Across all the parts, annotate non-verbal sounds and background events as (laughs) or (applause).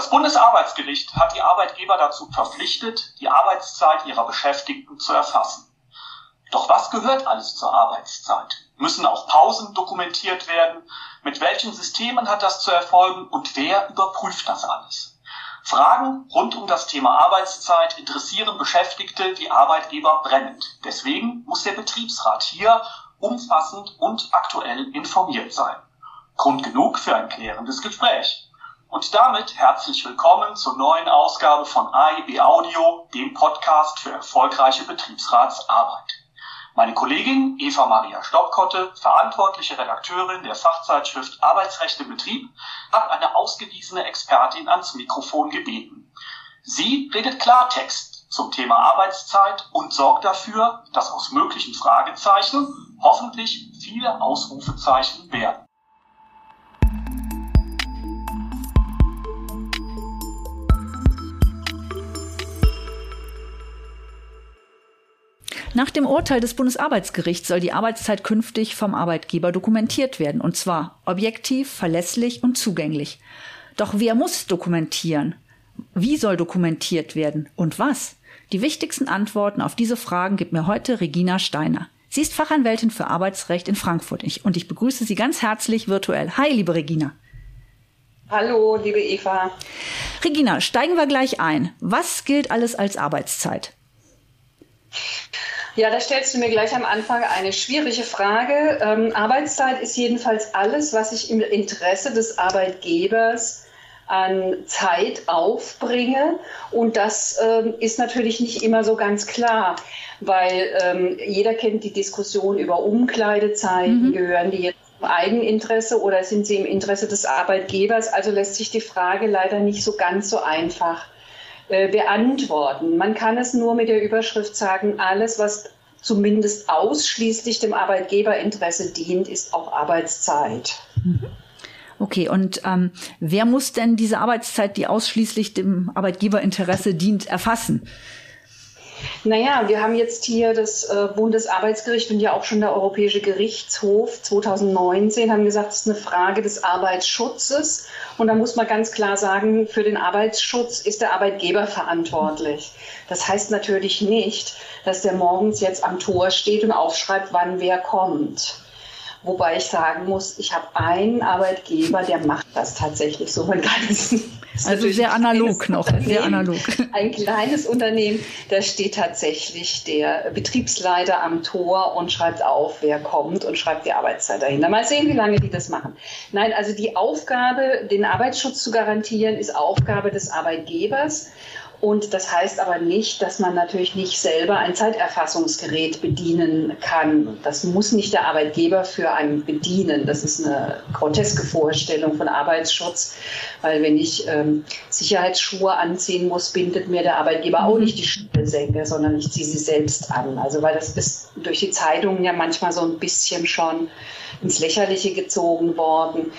Das Bundesarbeitsgericht hat die Arbeitgeber dazu verpflichtet, die Arbeitszeit ihrer Beschäftigten zu erfassen. Doch was gehört alles zur Arbeitszeit? Müssen auch Pausen dokumentiert werden? Mit welchen Systemen hat das zu erfolgen und wer überprüft das alles? Fragen rund um das Thema Arbeitszeit interessieren Beschäftigte wie Arbeitgeber brennend. Deswegen muss der Betriebsrat hier umfassend und aktuell informiert sein. Grund genug für ein klärendes Gespräch. Und damit herzlich willkommen zur neuen Ausgabe von AIB Audio, dem Podcast für erfolgreiche Betriebsratsarbeit. Meine Kollegin Eva Maria Stoppkotte, verantwortliche Redakteurin der Fachzeitschrift Arbeitsrecht im Betrieb, hat eine ausgewiesene Expertin ans Mikrofon gebeten. Sie redet Klartext zum Thema Arbeitszeit und sorgt dafür, dass aus möglichen Fragezeichen hoffentlich viele Ausrufezeichen werden. Nach dem Urteil des Bundesarbeitsgerichts soll die Arbeitszeit künftig vom Arbeitgeber dokumentiert werden, und zwar objektiv, verlässlich und zugänglich. Doch wer muss dokumentieren? Wie soll dokumentiert werden und was? Die wichtigsten Antworten auf diese Fragen gibt mir heute Regina Steiner. Sie ist Fachanwältin für Arbeitsrecht in Frankfurt und ich begrüße Sie ganz herzlich virtuell. Hi, liebe Regina. Hallo, liebe Eva. Regina, steigen wir gleich ein. Was gilt alles als Arbeitszeit? Ja, da stellst du mir gleich am Anfang eine schwierige Frage. Ähm, Arbeitszeit ist jedenfalls alles, was ich im Interesse des Arbeitgebers an Zeit aufbringe. Und das ähm, ist natürlich nicht immer so ganz klar, weil ähm, jeder kennt die Diskussion über Umkleidezeiten. Mhm. Gehören die jetzt im Eigeninteresse oder sind sie im Interesse des Arbeitgebers? Also lässt sich die Frage leider nicht so ganz so einfach beantworten. Man kann es nur mit der Überschrift sagen, alles, was zumindest ausschließlich dem Arbeitgeberinteresse dient, ist auch Arbeitszeit. Mhm. Okay, und ähm, wer muss denn diese Arbeitszeit, die ausschließlich dem Arbeitgeberinteresse dient, erfassen? Naja, wir haben jetzt hier das äh, Bundesarbeitsgericht und ja auch schon der Europäische Gerichtshof 2019 haben gesagt, es ist eine Frage des Arbeitsschutzes. Und da muss man ganz klar sagen, für den Arbeitsschutz ist der Arbeitgeber verantwortlich. Das heißt natürlich nicht, dass der morgens jetzt am Tor steht und aufschreibt, wann wer kommt. Wobei ich sagen muss, ich habe einen Arbeitgeber, der macht das tatsächlich so. Man kann es also sehr analog noch, sehr analog. (laughs) Ein kleines Unternehmen, da steht tatsächlich der Betriebsleiter am Tor und schreibt auf, wer kommt und schreibt die Arbeitszeit dahinter. Mal sehen, wie lange die das machen. Nein, also die Aufgabe, den Arbeitsschutz zu garantieren, ist Aufgabe des Arbeitgebers. Und das heißt aber nicht, dass man natürlich nicht selber ein Zeiterfassungsgerät bedienen kann. Das muss nicht der Arbeitgeber für einen bedienen. Das ist eine groteske Vorstellung von Arbeitsschutz, weil wenn ich ähm, Sicherheitsschuhe anziehen muss, bindet mir der Arbeitgeber auch mhm. nicht die Schnürsenkel, sondern ich ziehe sie selbst an. Also weil das ist durch die Zeitungen ja manchmal so ein bisschen schon ins Lächerliche gezogen worden.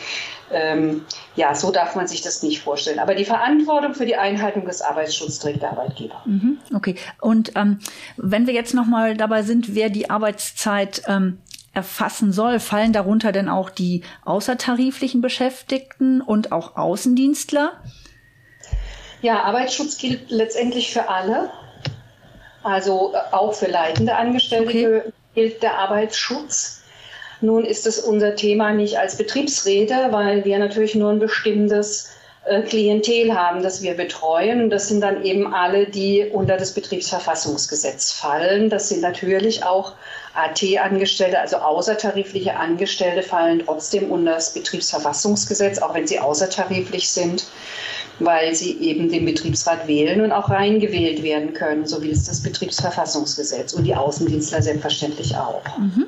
Ähm, ja, so darf man sich das nicht vorstellen. Aber die Verantwortung für die Einhaltung des Arbeitsschutzes trägt der Arbeitgeber. Mhm, okay. Und ähm, wenn wir jetzt nochmal dabei sind, wer die Arbeitszeit ähm, erfassen soll, fallen darunter denn auch die außertariflichen Beschäftigten und auch Außendienstler? Ja, Arbeitsschutz gilt letztendlich für alle. Also äh, auch für leitende Angestellte okay. gilt der Arbeitsschutz. Nun ist es unser Thema nicht als Betriebsräte, weil wir natürlich nur ein bestimmtes äh, Klientel haben, das wir betreuen. Und das sind dann eben alle, die unter das Betriebsverfassungsgesetz fallen. Das sind natürlich auch AT-Angestellte, also außertarifliche Angestellte, fallen trotzdem unter das Betriebsverfassungsgesetz, auch wenn sie außertariflich sind, weil sie eben den Betriebsrat wählen und auch reingewählt werden können, so wie es das Betriebsverfassungsgesetz und die Außendienstler selbstverständlich auch. Mhm.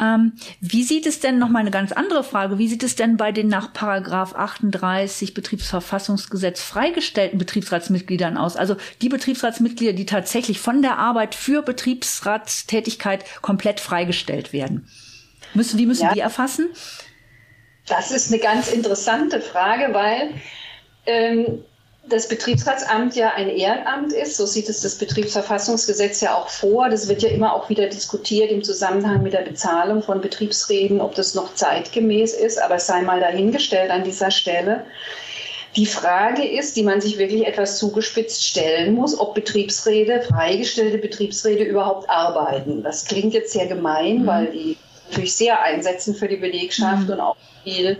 Ähm, wie sieht es denn, noch mal eine ganz andere Frage, wie sieht es denn bei den nach Paragraph 38 Betriebsverfassungsgesetz freigestellten Betriebsratsmitgliedern aus? Also die Betriebsratsmitglieder, die tatsächlich von der Arbeit für Betriebsratstätigkeit komplett freigestellt werden. Müssen, wie müssen ja. die erfassen? Das ist eine ganz interessante Frage, weil ähm, das Betriebsratsamt ja ein Ehrenamt ist, so sieht es das Betriebsverfassungsgesetz ja auch vor. Das wird ja immer auch wieder diskutiert im Zusammenhang mit der Bezahlung von Betriebsräten, ob das noch zeitgemäß ist, aber es sei mal dahingestellt an dieser Stelle. Die Frage ist, die man sich wirklich etwas zugespitzt stellen muss, ob Betriebsräte, freigestellte Betriebsräte überhaupt arbeiten. Das klingt jetzt sehr gemein, mhm. weil die natürlich sehr einsetzen für die Belegschaft mhm. und auch viel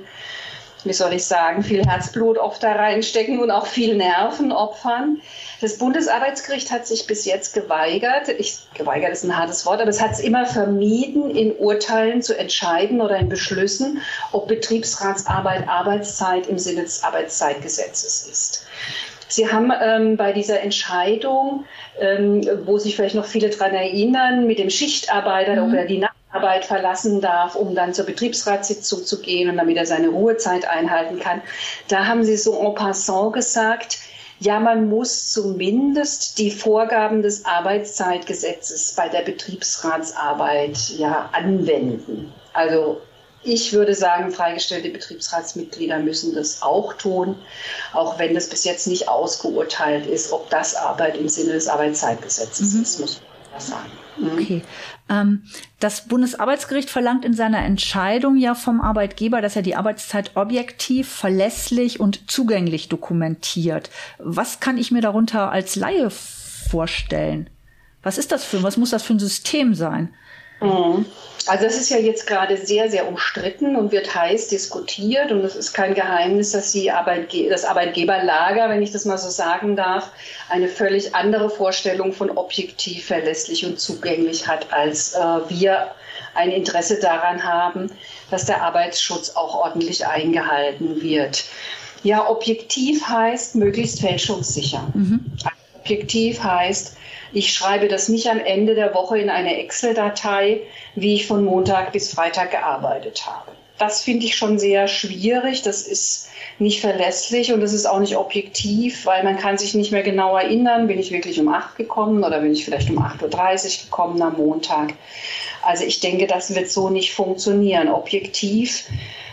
wie soll ich sagen, viel Herzblut oft da reinstecken und auch viel Nerven opfern. Das Bundesarbeitsgericht hat sich bis jetzt geweigert, ich, geweigert ist ein hartes Wort, aber es hat es immer vermieden, in Urteilen zu entscheiden oder in Beschlüssen, ob Betriebsratsarbeit Arbeitszeit im Sinne des Arbeitszeitgesetzes ist. Sie haben ähm, bei dieser Entscheidung, ähm, wo sich vielleicht noch viele daran erinnern, mit dem Schichtarbeiter mhm. oder die Arbeit verlassen darf, um dann zur Betriebsratssitzung zu gehen und damit er seine Ruhezeit einhalten kann. Da haben Sie so en passant gesagt, ja, man muss zumindest die Vorgaben des Arbeitszeitgesetzes bei der Betriebsratsarbeit ja anwenden. Also ich würde sagen, freigestellte Betriebsratsmitglieder müssen das auch tun, auch wenn das bis jetzt nicht ausgeurteilt ist, ob das Arbeit im Sinne des Arbeitszeitgesetzes mhm. ist, sagen. Mhm. Okay. Ähm, das Bundesarbeitsgericht verlangt in seiner Entscheidung ja vom Arbeitgeber, dass er die Arbeitszeit objektiv, verlässlich und zugänglich dokumentiert. Was kann ich mir darunter als Laie vorstellen? Was ist das für, was muss das für ein System sein? Mhm. Also das ist ja jetzt gerade sehr, sehr umstritten und wird heiß diskutiert. Und es ist kein Geheimnis, dass die Arbeitge das Arbeitgeberlager, wenn ich das mal so sagen darf, eine völlig andere Vorstellung von objektiv, verlässlich und zugänglich hat, als äh, wir ein Interesse daran haben, dass der Arbeitsschutz auch ordentlich eingehalten wird. Ja, objektiv heißt möglichst fälschungssicher. Mhm. Objektiv heißt, ich schreibe das nicht am Ende der Woche in eine Excel-Datei, wie ich von Montag bis Freitag gearbeitet habe. Das finde ich schon sehr schwierig. Das ist nicht verlässlich und das ist auch nicht objektiv, weil man kann sich nicht mehr genau erinnern, bin ich wirklich um 8 gekommen oder bin ich vielleicht um 8.30 Uhr gekommen am Montag. Also ich denke, das wird so nicht funktionieren. Objektiv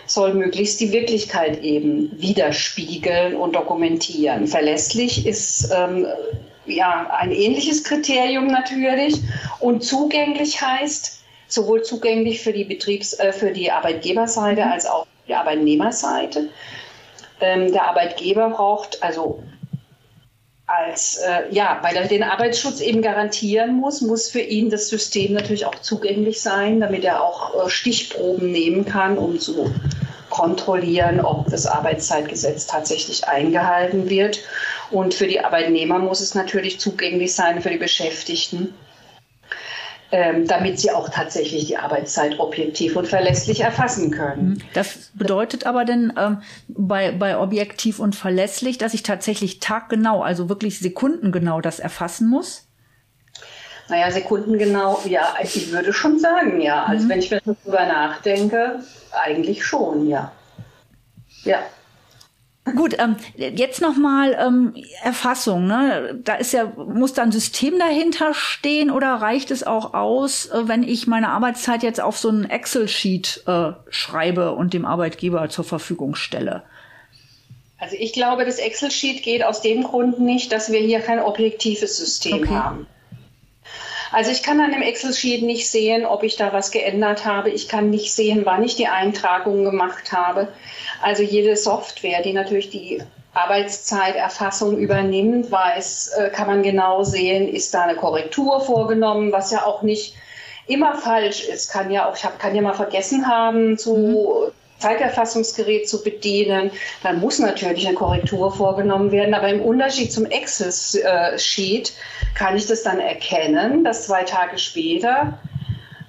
soll möglichst die Wirklichkeit eben widerspiegeln und dokumentieren. Verlässlich ist ähm, ja, ein ähnliches Kriterium natürlich. Und zugänglich heißt sowohl zugänglich für die Betriebs-, äh, für die Arbeitgeberseite als auch die Arbeitnehmerseite. Ähm, der Arbeitgeber braucht also als, äh, ja, weil er den Arbeitsschutz eben garantieren muss, muss für ihn das System natürlich auch zugänglich sein, damit er auch äh, Stichproben nehmen kann, um zu kontrollieren, ob das Arbeitszeitgesetz tatsächlich eingehalten wird. Und für die Arbeitnehmer muss es natürlich zugänglich sein für die Beschäftigten, ähm, damit sie auch tatsächlich die Arbeitszeit objektiv und verlässlich erfassen können. Mhm. Das bedeutet aber denn ähm, bei, bei objektiv und verlässlich, dass ich tatsächlich taggenau, also wirklich sekundengenau das erfassen muss? Naja, sekundengenau, ja, ich würde schon sagen, ja. Also mhm. wenn ich mir darüber nachdenke, eigentlich schon, ja. Ja. Gut, ähm, jetzt nochmal ähm, Erfassung. Ne? Da ist ja, muss da ein System dahinter stehen oder reicht es auch aus, äh, wenn ich meine Arbeitszeit jetzt auf so ein Excel-Sheet äh, schreibe und dem Arbeitgeber zur Verfügung stelle? Also ich glaube, das Excel-Sheet geht aus dem Grund nicht, dass wir hier kein objektives System okay. haben. Also ich kann an dem Excel-Sheet nicht sehen, ob ich da was geändert habe. Ich kann nicht sehen, wann ich die Eintragung gemacht habe. Also jede Software, die natürlich die Arbeitszeiterfassung übernimmt, weiß, äh, kann man genau sehen, ist da eine Korrektur vorgenommen, was ja auch nicht immer falsch ist. Kann ja auch, ich hab, kann ja mal vergessen haben zu mhm. Zeiterfassungsgerät zu bedienen, dann muss natürlich eine Korrektur vorgenommen werden. Aber im Unterschied zum Excel-Sheet kann ich das dann erkennen, dass zwei Tage später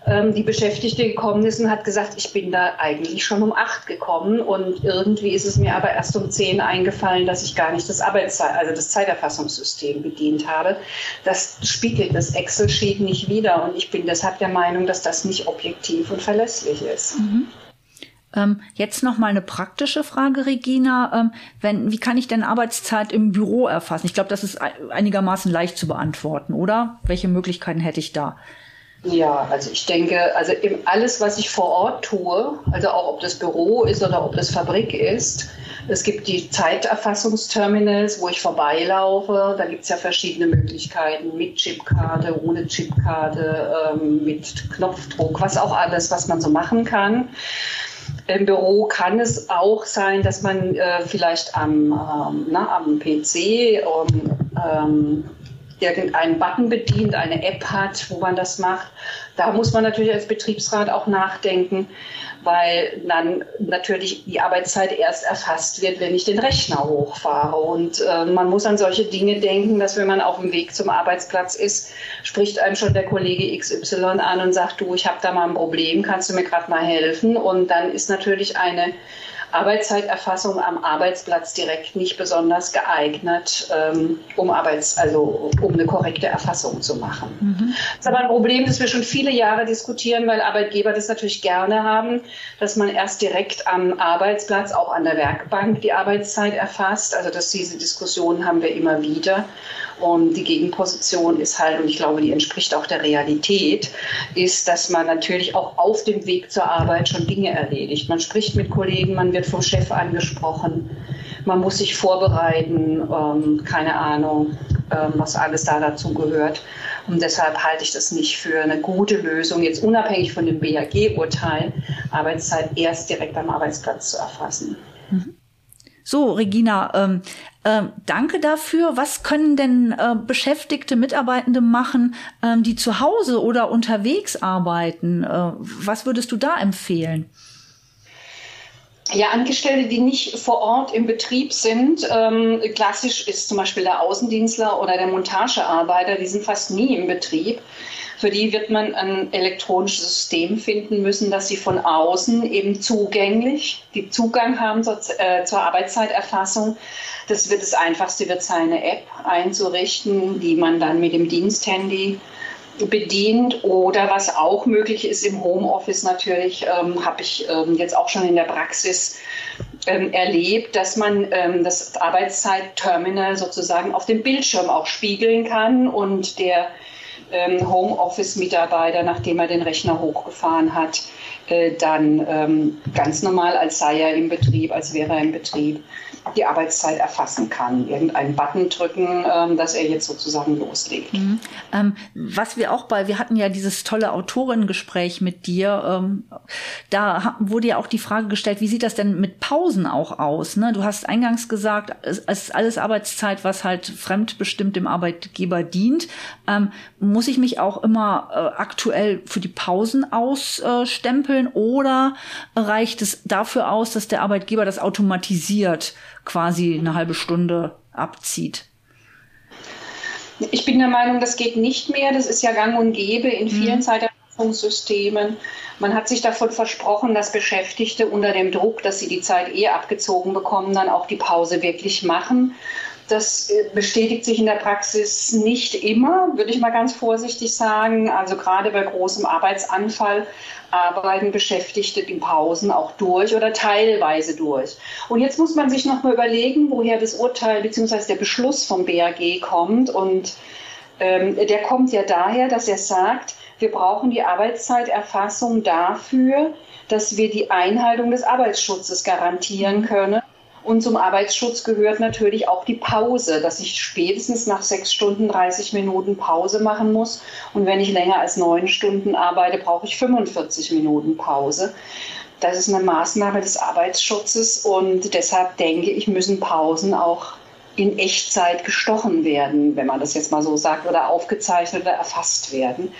ähm, die Beschäftigte gekommen ist und hat gesagt, ich bin da eigentlich schon um acht gekommen und irgendwie ist es mir aber erst um zehn eingefallen, dass ich gar nicht das Arbeitszeit, also das Zeiterfassungssystem bedient habe. Das spiegelt das Excel-Sheet nicht wider und ich bin deshalb der Meinung, dass das nicht objektiv und verlässlich ist. Mhm. Ähm, jetzt noch mal eine praktische Frage, Regina. Ähm, wenn, wie kann ich denn Arbeitszeit im Büro erfassen? Ich glaube, das ist einigermaßen leicht zu beantworten, oder? Welche Möglichkeiten hätte ich da? Ja, also ich denke, also alles, was ich vor Ort tue, also auch ob das Büro ist oder ob das Fabrik ist, es gibt die Zeiterfassungsterminals, wo ich vorbeilaufe. Da gibt es ja verschiedene Möglichkeiten mit Chipkarte, ohne Chipkarte, ähm, mit Knopfdruck, was auch alles, was man so machen kann. Im Büro kann es auch sein, dass man äh, vielleicht am, ähm, na, am PC um, ähm, irgendeinen Button bedient, eine App hat, wo man das macht. Da muss man natürlich als Betriebsrat auch nachdenken, weil dann natürlich die Arbeitszeit erst erfasst wird, wenn ich den Rechner hochfahre. Und äh, man muss an solche Dinge denken, dass wenn man auf dem Weg zum Arbeitsplatz ist, spricht einem schon der Kollege XY an und sagt, du, ich habe da mal ein Problem, kannst du mir gerade mal helfen? Und dann ist natürlich eine Arbeitszeiterfassung am Arbeitsplatz direkt nicht besonders geeignet, ähm, um, Arbeits-, also, um eine korrekte Erfassung zu machen. Mhm. Das ist aber ein Problem, das wir schon viele Jahre diskutieren, weil Arbeitgeber das natürlich gerne haben, dass man erst direkt am Arbeitsplatz, auch an der Werkbank, die Arbeitszeit erfasst. Also dass diese Diskussionen haben wir immer wieder. Und die Gegenposition ist halt, und ich glaube, die entspricht auch der Realität, ist, dass man natürlich auch auf dem Weg zur Arbeit schon Dinge erledigt. Man spricht mit Kollegen, man wird vom Chef angesprochen, man muss sich vorbereiten, ähm, keine Ahnung, ähm, was alles da dazu gehört. Und deshalb halte ich das nicht für eine gute Lösung, jetzt unabhängig von dem BAG-Urteil, Arbeitszeit erst direkt am Arbeitsplatz zu erfassen. Mhm. So, Regina, ähm, äh, danke dafür. Was können denn äh, beschäftigte Mitarbeitende machen, ähm, die zu Hause oder unterwegs arbeiten? Äh, was würdest du da empfehlen? Ja, Angestellte, die nicht vor Ort im Betrieb sind, ähm, klassisch ist zum Beispiel der Außendienstler oder der Montagearbeiter, die sind fast nie im Betrieb. Für die wird man ein elektronisches System finden müssen, dass sie von außen eben zugänglich, die Zugang haben zur, äh, zur Arbeitszeiterfassung. Das wird das Einfachste, wird seine App einzurichten, die man dann mit dem Diensthandy bedient oder was auch möglich ist im Homeoffice natürlich, ähm, habe ich ähm, jetzt auch schon in der Praxis ähm, erlebt, dass man ähm, das Arbeitszeitterminal sozusagen auf dem Bildschirm auch spiegeln kann und der Homeoffice-Mitarbeiter, nachdem er den Rechner hochgefahren hat, äh, dann ähm, ganz normal, als sei er im Betrieb, als wäre er im Betrieb, die Arbeitszeit erfassen kann. Irgendeinen Button drücken, ähm, dass er jetzt sozusagen loslegt. Mhm. Ähm, was wir auch bei, wir hatten ja dieses tolle Autorengespräch mit dir, ähm, da wurde ja auch die Frage gestellt, wie sieht das denn mit Pausen auch aus? Ne? Du hast eingangs gesagt, es ist alles Arbeitszeit, was halt fremdbestimmt dem Arbeitgeber dient. Ähm, muss ich mich auch immer äh, aktuell für die Pausen ausstempeln oder reicht es dafür aus, dass der Arbeitgeber das automatisiert quasi eine halbe Stunde abzieht? Ich bin der Meinung, das geht nicht mehr. Das ist ja gang und gäbe in mhm. vielen mhm. Zeiterfassungssystemen. Man hat sich davon versprochen, dass Beschäftigte unter dem Druck, dass sie die Zeit eh abgezogen bekommen, dann auch die Pause wirklich machen. Das äh, bestätigt sich in der Praxis nicht immer, würde ich mal ganz vorsichtig sagen. Also gerade bei großem Arbeitsanfall arbeiten Beschäftigte die Pausen auch durch oder teilweise durch. Und jetzt muss man sich noch mal überlegen, woher das Urteil bzw. der Beschluss vom BAG kommt. Und ähm, der kommt ja daher, dass er sagt, wir brauchen die Arbeitszeiterfassung dafür, dass wir die Einhaltung des Arbeitsschutzes garantieren können und zum Arbeitsschutz gehört natürlich auch die Pause, dass ich spätestens nach sechs Stunden 30 Minuten Pause machen muss. Und wenn ich länger als neun Stunden arbeite, brauche ich 45 Minuten Pause. Das ist eine Maßnahme des Arbeitsschutzes und deshalb denke ich, müssen Pausen auch in Echtzeit gestochen werden, wenn man das jetzt mal so sagt, oder aufgezeichnet oder erfasst werden.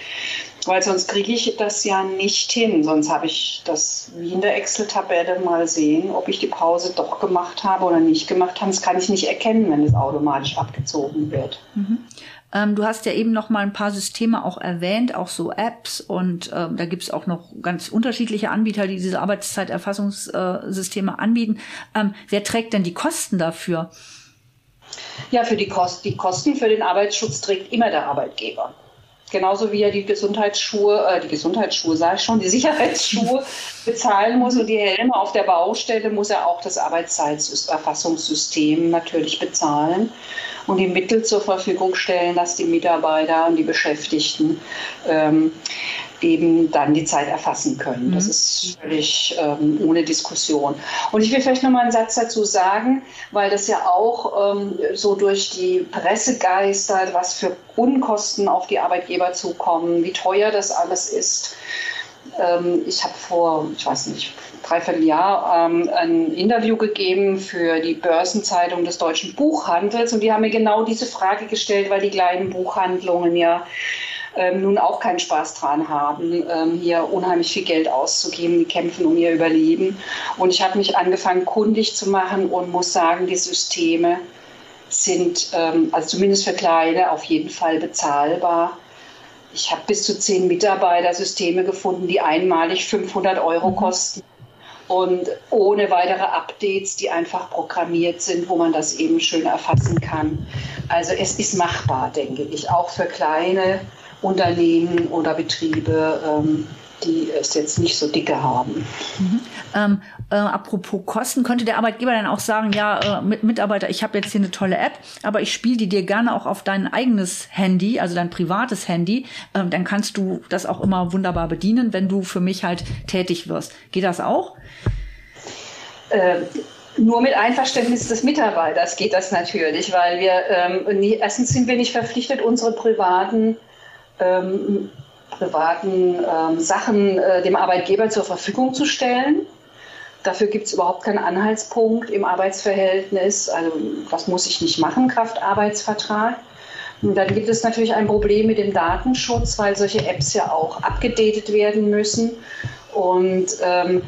Weil sonst kriege ich das ja nicht hin. Sonst habe ich das wie in der Excel-Tabelle mal sehen, ob ich die Pause doch gemacht habe oder nicht gemacht habe. Das kann ich nicht erkennen, wenn es automatisch abgezogen wird. Mhm. Ähm, du hast ja eben noch mal ein paar Systeme auch erwähnt, auch so Apps und ähm, da gibt es auch noch ganz unterschiedliche Anbieter, die diese Arbeitszeiterfassungssysteme anbieten. Ähm, wer trägt denn die Kosten dafür? Ja, für die, Kost die Kosten für den Arbeitsschutz trägt immer der Arbeitgeber. Genauso wie er die Gesundheitsschuhe, äh, die Gesundheitsschuhe sage ich schon, die Sicherheitsschuhe (laughs) bezahlen muss und die Helme auf der Baustelle, muss er auch das Arbeitszeiterfassungssystem natürlich bezahlen und die Mittel zur Verfügung stellen, dass die Mitarbeiter und die Beschäftigten ähm, eben dann die Zeit erfassen können. Mhm. Das ist völlig ähm, ohne Diskussion. Und ich will vielleicht noch mal einen Satz dazu sagen, weil das ja auch ähm, so durch die Presse geistert, was für Unkosten auf die Arbeitgeber zukommen, wie teuer das alles ist. Ähm, ich habe vor, ich weiß nicht, dreiviertel Jahr ähm, ein Interview gegeben für die Börsenzeitung des deutschen Buchhandels und die haben mir genau diese Frage gestellt, weil die kleinen Buchhandlungen ja ähm, nun auch keinen Spaß dran haben, ähm, hier unheimlich viel Geld auszugeben. Die kämpfen um ihr Überleben. Und ich habe mich angefangen, kundig zu machen und muss sagen, die Systeme sind, ähm, also zumindest für Kleine, auf jeden Fall bezahlbar. Ich habe bis zu zehn Mitarbeitersysteme gefunden, die einmalig 500 Euro mhm. kosten und ohne weitere Updates, die einfach programmiert sind, wo man das eben schön erfassen kann. Also es ist machbar, denke ich, auch für kleine Unternehmen oder Betriebe, ähm, die es jetzt nicht so dicke haben. Mhm. Ähm, äh, apropos Kosten, könnte der Arbeitgeber dann auch sagen, ja, äh, mit Mitarbeiter, ich habe jetzt hier eine tolle App, aber ich spiele die dir gerne auch auf dein eigenes Handy, also dein privates Handy, ähm, dann kannst du das auch immer wunderbar bedienen, wenn du für mich halt tätig wirst. Geht das auch? Äh, nur mit Einverständnis des Mitarbeiters geht das natürlich, weil wir ähm, nie, erstens sind wir nicht verpflichtet, unsere privaten ähm, privaten ähm, Sachen äh, dem Arbeitgeber zur Verfügung zu stellen. Dafür gibt es überhaupt keinen Anhaltspunkt im Arbeitsverhältnis. Also was muss ich nicht machen, Kraft Arbeitsvertrag. Und dann gibt es natürlich ein Problem mit dem Datenschutz, weil solche Apps ja auch abgedatet werden müssen. Und ähm,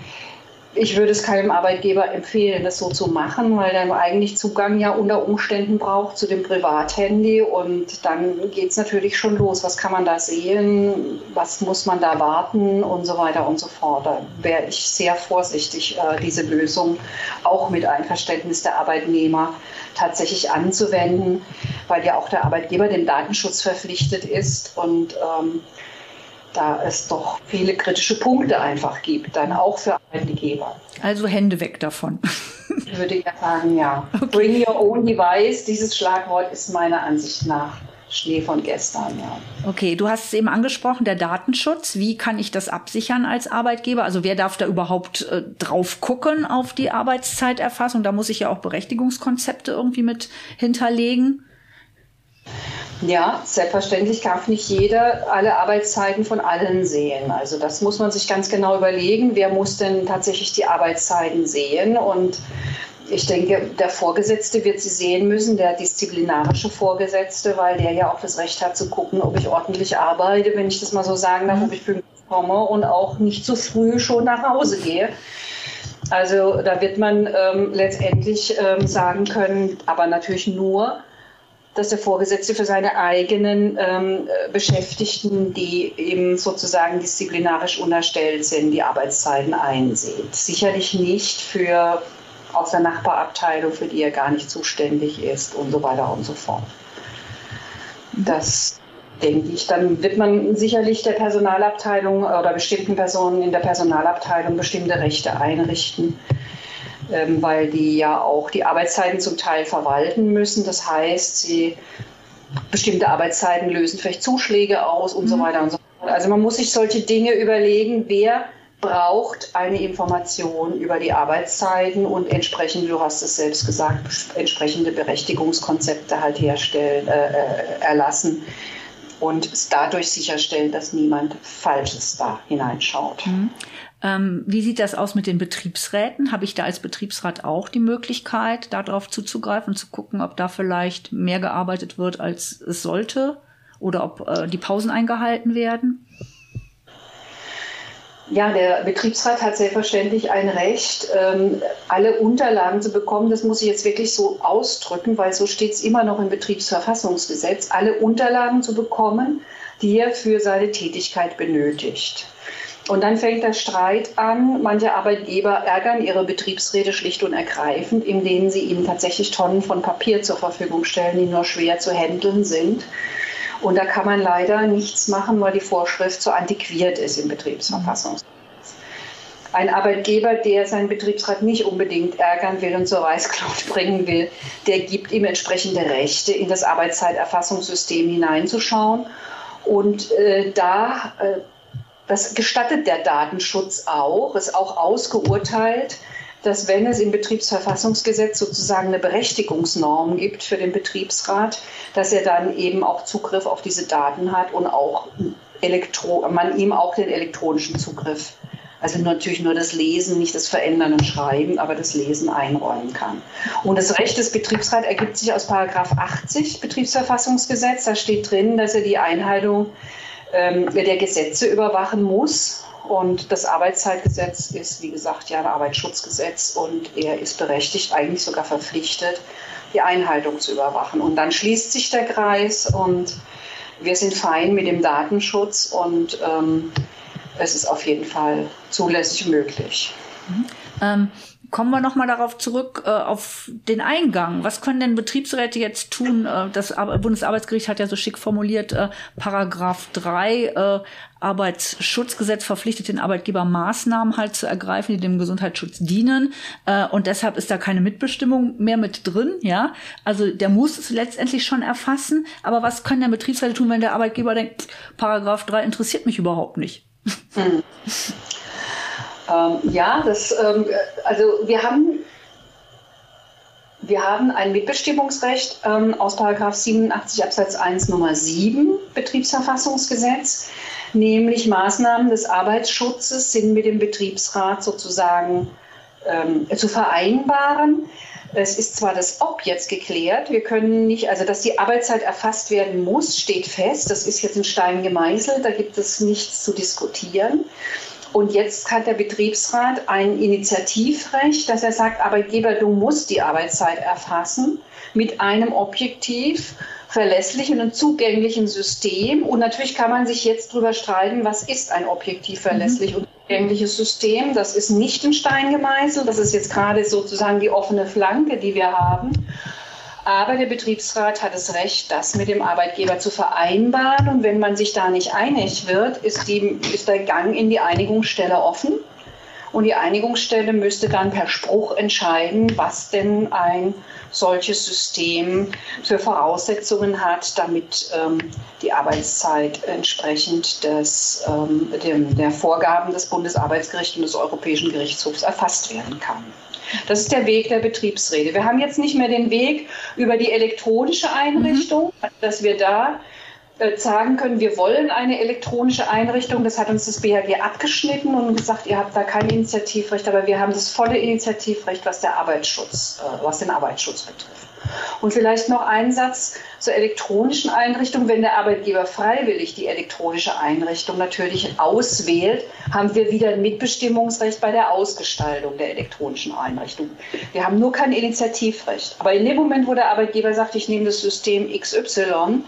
ich würde es keinem Arbeitgeber empfehlen, das so zu machen, weil er eigentlich Zugang ja unter Umständen braucht zu dem Privathandy und dann geht es natürlich schon los. Was kann man da sehen? Was muss man da warten? Und so weiter und so fort. Da wäre ich sehr vorsichtig, äh, diese Lösung auch mit Einverständnis der Arbeitnehmer tatsächlich anzuwenden, weil ja auch der Arbeitgeber dem Datenschutz verpflichtet ist und ähm, da es doch viele kritische Punkte einfach gibt, dann auch für Arbeitgeber. Also Hände weg davon. Ich würde ja sagen, ja. Okay. Bring your own device, dieses Schlagwort ist meiner Ansicht nach Schnee von gestern, ja. Okay, du hast es eben angesprochen, der Datenschutz. Wie kann ich das absichern als Arbeitgeber? Also wer darf da überhaupt äh, drauf gucken auf die Arbeitszeiterfassung? Da muss ich ja auch Berechtigungskonzepte irgendwie mit hinterlegen. Ja, selbstverständlich darf nicht jeder alle Arbeitszeiten von allen sehen. Also das muss man sich ganz genau überlegen, wer muss denn tatsächlich die Arbeitszeiten sehen. Und ich denke, der Vorgesetzte wird sie sehen müssen, der disziplinarische Vorgesetzte, weil der ja auch das Recht hat zu gucken, ob ich ordentlich arbeite, wenn ich das mal so sagen darf, ob ich pünktlich komme und auch nicht zu früh schon nach Hause gehe. Also da wird man ähm, letztendlich ähm, sagen können, aber natürlich nur, dass der Vorgesetzte für seine eigenen ähm, Beschäftigten, die eben sozusagen disziplinarisch unterstellt sind, die Arbeitszeiten einsieht. Sicherlich nicht für aus der Nachbarabteilung, für die er gar nicht zuständig ist und so weiter und so fort. Das denke ich. Dann wird man sicherlich der Personalabteilung oder bestimmten Personen in der Personalabteilung bestimmte Rechte einrichten weil die ja auch die Arbeitszeiten zum Teil verwalten müssen. Das heißt, sie bestimmte Arbeitszeiten lösen vielleicht Zuschläge aus und mhm. so weiter und so fort. Also man muss sich solche Dinge überlegen, wer braucht eine Information über die Arbeitszeiten und entsprechend, du hast es selbst gesagt, entsprechende Berechtigungskonzepte halt herstellen, äh, äh erlassen und dadurch sicherstellen, dass niemand Falsches da hineinschaut. Mhm. Ähm, wie sieht das aus mit den Betriebsräten? Habe ich da als Betriebsrat auch die Möglichkeit, darauf zuzugreifen, zu gucken, ob da vielleicht mehr gearbeitet wird, als es sollte? Oder ob äh, die Pausen eingehalten werden? Ja, der Betriebsrat hat selbstverständlich ein Recht, ähm, alle Unterlagen zu bekommen. Das muss ich jetzt wirklich so ausdrücken, weil so steht es immer noch im Betriebsverfassungsgesetz, alle Unterlagen zu bekommen, die er für seine Tätigkeit benötigt. Und dann fängt der Streit an. Manche Arbeitgeber ärgern ihre Betriebsräte schlicht und ergreifend, indem sie ihnen tatsächlich Tonnen von Papier zur Verfügung stellen, die nur schwer zu handeln sind. Und da kann man leider nichts machen, weil die Vorschrift so antiquiert ist im Betriebsverfassungsgesetz. Ein Arbeitgeber, der seinen Betriebsrat nicht unbedingt ärgern will und zur Weißglut (laughs) bringen will, der gibt ihm entsprechende Rechte, in das Arbeitszeiterfassungssystem hineinzuschauen. Und äh, da äh, das gestattet der Datenschutz auch, ist auch ausgeurteilt, dass wenn es im Betriebsverfassungsgesetz sozusagen eine Berechtigungsnorm gibt für den Betriebsrat, dass er dann eben auch Zugriff auf diese Daten hat und auch Elektro man ihm auch den elektronischen Zugriff also natürlich nur das Lesen, nicht das Verändern und Schreiben, aber das Lesen einräumen kann. Und das Recht des Betriebsrats ergibt sich aus Paragraph 80 Betriebsverfassungsgesetz. Da steht drin, dass er die Einhaltung der Gesetze überwachen muss. Und das Arbeitszeitgesetz ist, wie gesagt, ja ein Arbeitsschutzgesetz und er ist berechtigt, eigentlich sogar verpflichtet, die Einhaltung zu überwachen. Und dann schließt sich der Kreis und wir sind fein mit dem Datenschutz und ähm, es ist auf jeden Fall zulässig möglich. Mhm. Ähm, kommen wir nochmal darauf zurück, äh, auf den Eingang. Was können denn Betriebsräte jetzt tun? Äh, das Bundesarbeitsgericht hat ja so schick formuliert, äh, Paragraph 3 äh, Arbeitsschutzgesetz verpflichtet den Arbeitgeber Maßnahmen halt zu ergreifen, die dem Gesundheitsschutz dienen. Äh, und deshalb ist da keine Mitbestimmung mehr mit drin, ja. Also der muss es letztendlich schon erfassen. Aber was können der Betriebsräte tun, wenn der Arbeitgeber denkt, Paragraph 3 interessiert mich überhaupt nicht? Hm. Ähm, ja, das, ähm, also wir haben, wir haben ein Mitbestimmungsrecht ähm, aus 87 Absatz 1 Nummer 7 Betriebsverfassungsgesetz, nämlich Maßnahmen des Arbeitsschutzes sind mit dem Betriebsrat sozusagen ähm, zu vereinbaren. Es ist zwar das Ob jetzt geklärt, wir können nicht, also dass die Arbeitszeit erfasst werden muss, steht fest. Das ist jetzt in Stein gemeißelt, da gibt es nichts zu diskutieren. Und jetzt hat der Betriebsrat ein Initiativrecht, dass er sagt, Arbeitgeber, du musst die Arbeitszeit erfassen mit einem objektiv verlässlichen und zugänglichen System. Und natürlich kann man sich jetzt darüber streiten, was ist ein objektiv verlässlich mhm. und zugängliches System. Das ist nicht in Stein gemeißelt. Das ist jetzt gerade sozusagen die offene Flanke, die wir haben. Aber der Betriebsrat hat das Recht, das mit dem Arbeitgeber zu vereinbaren. Und wenn man sich da nicht einig wird, ist, die, ist der Gang in die Einigungsstelle offen. Und die Einigungsstelle müsste dann per Spruch entscheiden, was denn ein solches System für Voraussetzungen hat, damit ähm, die Arbeitszeit entsprechend des, ähm, dem, der Vorgaben des Bundesarbeitsgerichts und des Europäischen Gerichtshofs erfasst werden kann. Das ist der Weg der Betriebsrede. Wir haben jetzt nicht mehr den Weg über die elektronische Einrichtung, mhm. dass wir da sagen können, wir wollen eine elektronische Einrichtung. Das hat uns das BHG abgeschnitten und gesagt, ihr habt da kein Initiativrecht, aber wir haben das volle Initiativrecht, was, der Arbeitsschutz, äh, was den Arbeitsschutz betrifft. Und vielleicht noch ein Satz zur elektronischen Einrichtung. Wenn der Arbeitgeber freiwillig die elektronische Einrichtung natürlich auswählt, haben wir wieder ein Mitbestimmungsrecht bei der Ausgestaltung der elektronischen Einrichtung. Wir haben nur kein Initiativrecht. Aber in dem Moment, wo der Arbeitgeber sagt, ich nehme das System XY, äh,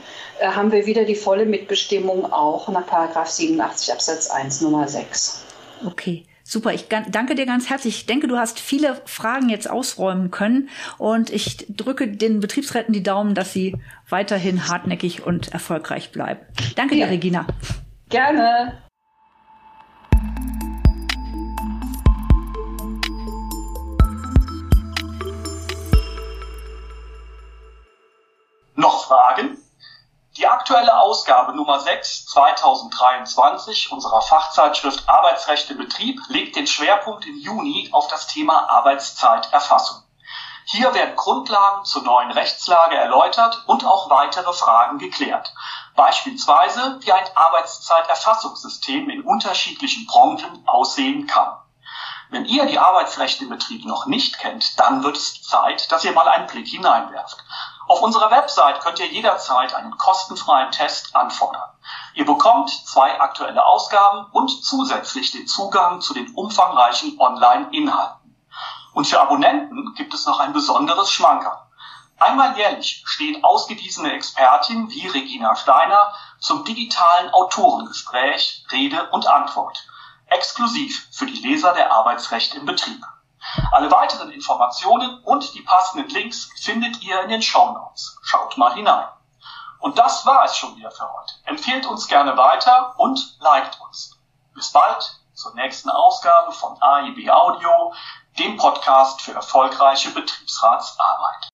haben wir wieder die volle Mitbestimmung auch nach 87 Absatz 1 Nummer 6. Okay. Super, ich danke dir ganz herzlich. Ich denke, du hast viele Fragen jetzt ausräumen können und ich drücke den Betriebsräten die Daumen, dass sie weiterhin hartnäckig und erfolgreich bleiben. Danke ja. dir, Regina. Gerne. Noch Fragen? Die aktuelle Ausgabe Nummer 6 2023 unserer Fachzeitschrift Arbeitsrecht im Betrieb legt den Schwerpunkt im Juni auf das Thema Arbeitszeiterfassung. Hier werden Grundlagen zur neuen Rechtslage erläutert und auch weitere Fragen geklärt. Beispielsweise, wie ein Arbeitszeiterfassungssystem in unterschiedlichen Branchen aussehen kann. Wenn ihr die Arbeitsrechte im Betrieb noch nicht kennt, dann wird es Zeit, dass ihr mal einen Blick hineinwerft. Auf unserer Website könnt ihr jederzeit einen kostenfreien Test anfordern. Ihr bekommt zwei aktuelle Ausgaben und zusätzlich den Zugang zu den umfangreichen Online-Inhalten. Und für Abonnenten gibt es noch ein besonderes Schmankerl. Einmal jährlich stehen ausgewiesene Expertinnen wie Regina Steiner zum digitalen Autorengespräch Rede und Antwort. Exklusiv für die Leser der Arbeitsrecht im Betrieb. Alle weiteren Informationen und die passenden Links findet ihr in den Show Notes. Schaut mal hinein. Und das war es schon wieder für heute. Empfehlt uns gerne weiter und liked uns. Bis bald zur nächsten Ausgabe von AIB Audio, dem Podcast für erfolgreiche Betriebsratsarbeit.